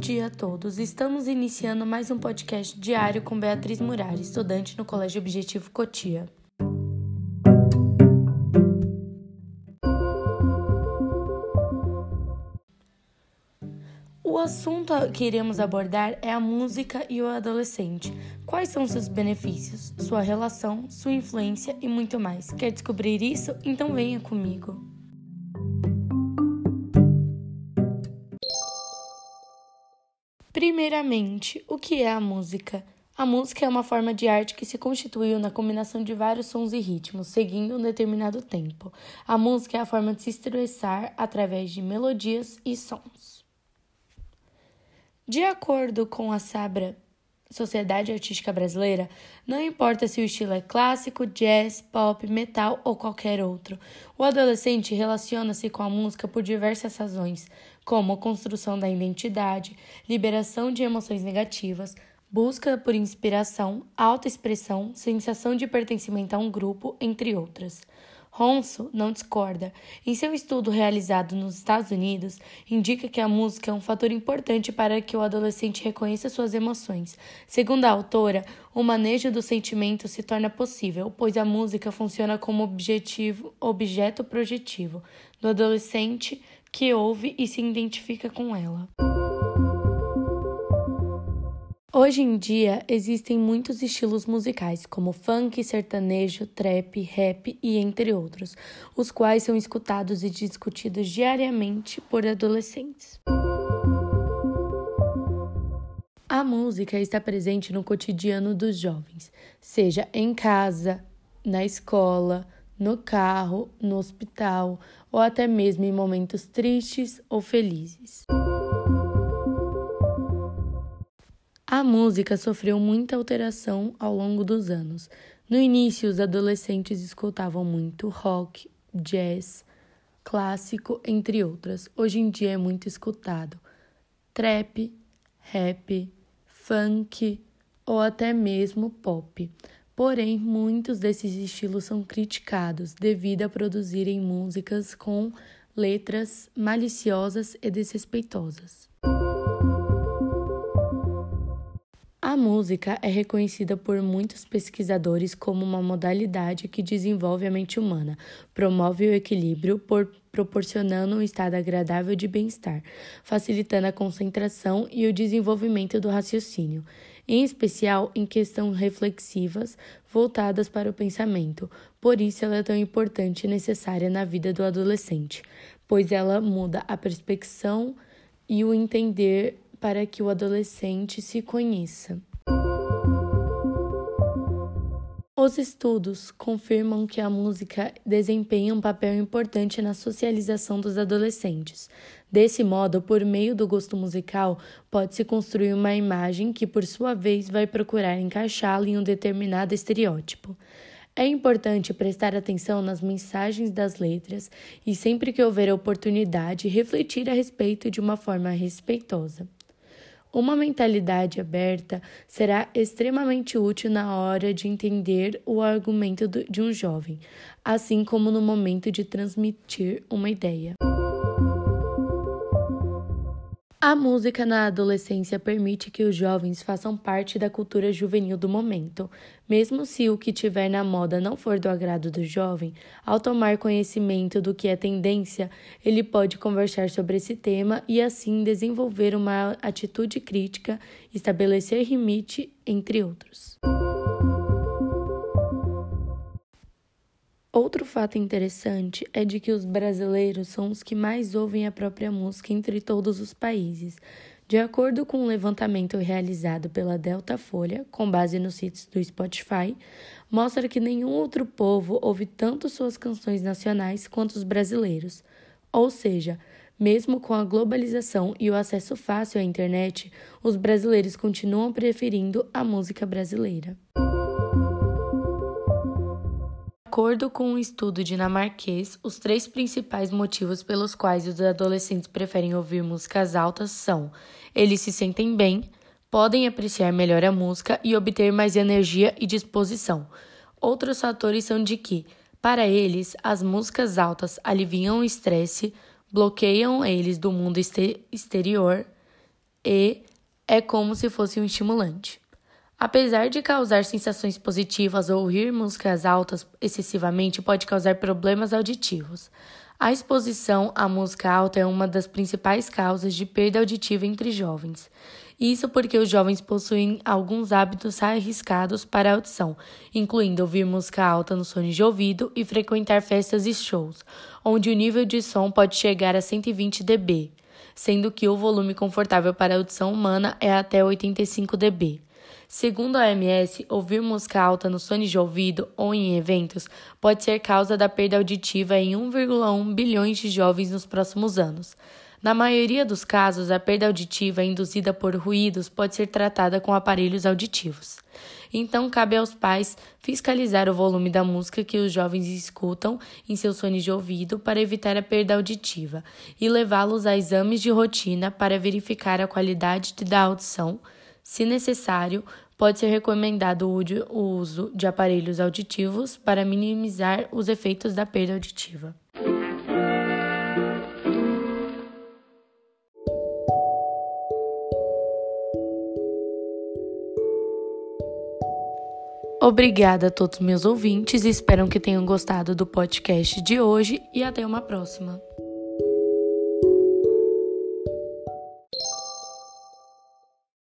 dia a todos. Estamos iniciando mais um podcast diário com Beatriz Murari, estudante no Colégio Objetivo Cotia. O assunto que iremos abordar é a música e o adolescente. Quais são seus benefícios, sua relação, sua influência e muito mais. Quer descobrir isso? Então venha comigo. Primeiramente, o que é a música? A música é uma forma de arte que se constituiu na combinação de vários sons e ritmos, seguindo um determinado tempo. A música é a forma de se expressar através de melodias e sons. De acordo com a Sabra Sociedade Artística Brasileira, não importa se o estilo é clássico, jazz, pop, metal ou qualquer outro. O adolescente relaciona-se com a música por diversas razões, como a construção da identidade, liberação de emoções negativas, busca por inspiração, autoexpressão, sensação de pertencimento a um grupo, entre outras. Ronso não discorda. Em seu estudo realizado nos Estados Unidos, indica que a música é um fator importante para que o adolescente reconheça suas emoções. Segundo a autora, o manejo do sentimento se torna possível, pois a música funciona como objetivo, objeto projetivo do adolescente que ouve e se identifica com ela. Hoje em dia existem muitos estilos musicais, como funk, sertanejo, trap, rap e entre outros, os quais são escutados e discutidos diariamente por adolescentes. A música está presente no cotidiano dos jovens, seja em casa, na escola, no carro, no hospital ou até mesmo em momentos tristes ou felizes. A música sofreu muita alteração ao longo dos anos. No início, os adolescentes escutavam muito rock, jazz, clássico, entre outras. Hoje em dia é muito escutado trap, rap, funk ou até mesmo pop. Porém, muitos desses estilos são criticados devido a produzirem músicas com letras maliciosas e desrespeitosas. A música é reconhecida por muitos pesquisadores como uma modalidade que desenvolve a mente humana, promove o equilíbrio por proporcionando um estado agradável de bem-estar, facilitando a concentração e o desenvolvimento do raciocínio, em especial em questões reflexivas voltadas para o pensamento. Por isso ela é tão importante e necessária na vida do adolescente, pois ela muda a perspectiva e o entender para que o adolescente se conheça. Os estudos confirmam que a música desempenha um papel importante na socialização dos adolescentes. Desse modo, por meio do gosto musical, pode-se construir uma imagem que, por sua vez, vai procurar encaixá-la em um determinado estereótipo. É importante prestar atenção nas mensagens das letras e, sempre que houver oportunidade, refletir a respeito de uma forma respeitosa. Uma mentalidade aberta será extremamente útil na hora de entender o argumento de um jovem, assim como no momento de transmitir uma ideia. A música na adolescência permite que os jovens façam parte da cultura juvenil do momento. Mesmo se o que tiver na moda não for do agrado do jovem, ao tomar conhecimento do que é tendência, ele pode conversar sobre esse tema e assim desenvolver uma atitude crítica, estabelecer limite, entre outros. Outro fato interessante é de que os brasileiros são os que mais ouvem a própria música entre todos os países. De acordo com um levantamento realizado pela Delta Folha, com base nos sítios do Spotify, mostra que nenhum outro povo ouve tanto suas canções nacionais quanto os brasileiros. Ou seja, mesmo com a globalização e o acesso fácil à internet, os brasileiros continuam preferindo a música brasileira acordo com um estudo dinamarquês, os três principais motivos pelos quais os adolescentes preferem ouvir músicas altas são: eles se sentem bem, podem apreciar melhor a música e obter mais energia e disposição. Outros fatores são de que, para eles, as músicas altas aliviam o estresse, bloqueiam eles do mundo exterior e é como se fosse um estimulante. Apesar de causar sensações positivas, ouvir músicas altas excessivamente pode causar problemas auditivos. A exposição à música alta é uma das principais causas de perda auditiva entre jovens. Isso porque os jovens possuem alguns hábitos arriscados para a audição, incluindo ouvir música alta no fone de ouvido e frequentar festas e shows, onde o nível de som pode chegar a 120 dB, sendo que o volume confortável para a audição humana é até 85 dB. Segundo a OMS, ouvir música alta no fone de ouvido ou em eventos pode ser causa da perda auditiva em 1,1 bilhões de jovens nos próximos anos. Na maioria dos casos, a perda auditiva induzida por ruídos pode ser tratada com aparelhos auditivos. Então, cabe aos pais fiscalizar o volume da música que os jovens escutam em seus fones de ouvido para evitar a perda auditiva e levá-los a exames de rotina para verificar a qualidade da audição. Se necessário, pode ser recomendado o uso de aparelhos auditivos para minimizar os efeitos da perda auditiva. Obrigada a todos meus ouvintes, espero que tenham gostado do podcast de hoje e até uma próxima.